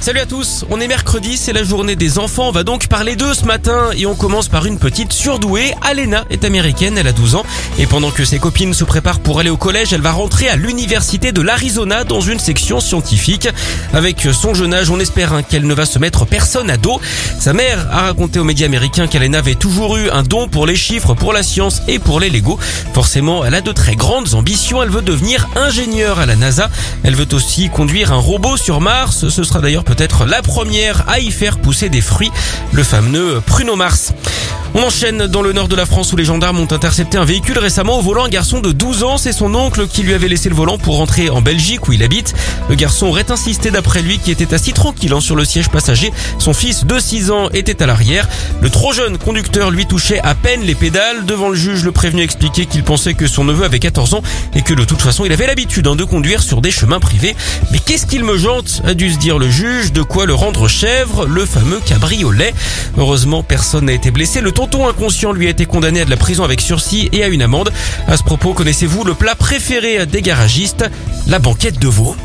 Salut à tous, on est mercredi, c'est la journée des enfants, on va donc parler d'eux ce matin et on commence par une petite surdouée. Alena est américaine, elle a 12 ans et pendant que ses copines se préparent pour aller au collège, elle va rentrer à l'université de l'Arizona dans une section scientifique. Avec son jeune âge, on espère hein, qu'elle ne va se mettre personne à dos. Sa mère a raconté aux médias américains qu'Alena avait toujours eu un don pour les chiffres, pour la science et pour les Lego. Forcément, elle a de très grandes ambitions, elle veut devenir ingénieure à la NASA. Elle veut aussi conduire un robot sur Mars, ce sera d'ailleurs peut-être la première à y faire pousser des fruits, le fameux pruneau Mars. On enchaîne dans le nord de la France où les gendarmes ont intercepté un véhicule récemment au volant un garçon de 12 ans. C'est son oncle qui lui avait laissé le volant pour rentrer en Belgique où il habite. Le garçon aurait insisté d'après lui qui était assis tranquille hein, sur le siège passager. Son fils de 6 ans était à l'arrière. Le trop jeune conducteur lui touchait à peine les pédales. Devant le juge, le prévenu expliquait qu'il pensait que son neveu avait 14 ans et que de toute façon il avait l'habitude hein, de conduire sur des chemins privés. Mais qu'est-ce qu'il me jante a dû se dire le juge. De quoi le rendre chèvre, le fameux cabriolet. Heureusement, personne n'a été blessé. Le tonton inconscient lui a été condamné à de la prison avec sursis et à une amende. À ce propos, connaissez-vous le plat préféré des garagistes? La banquette de veau.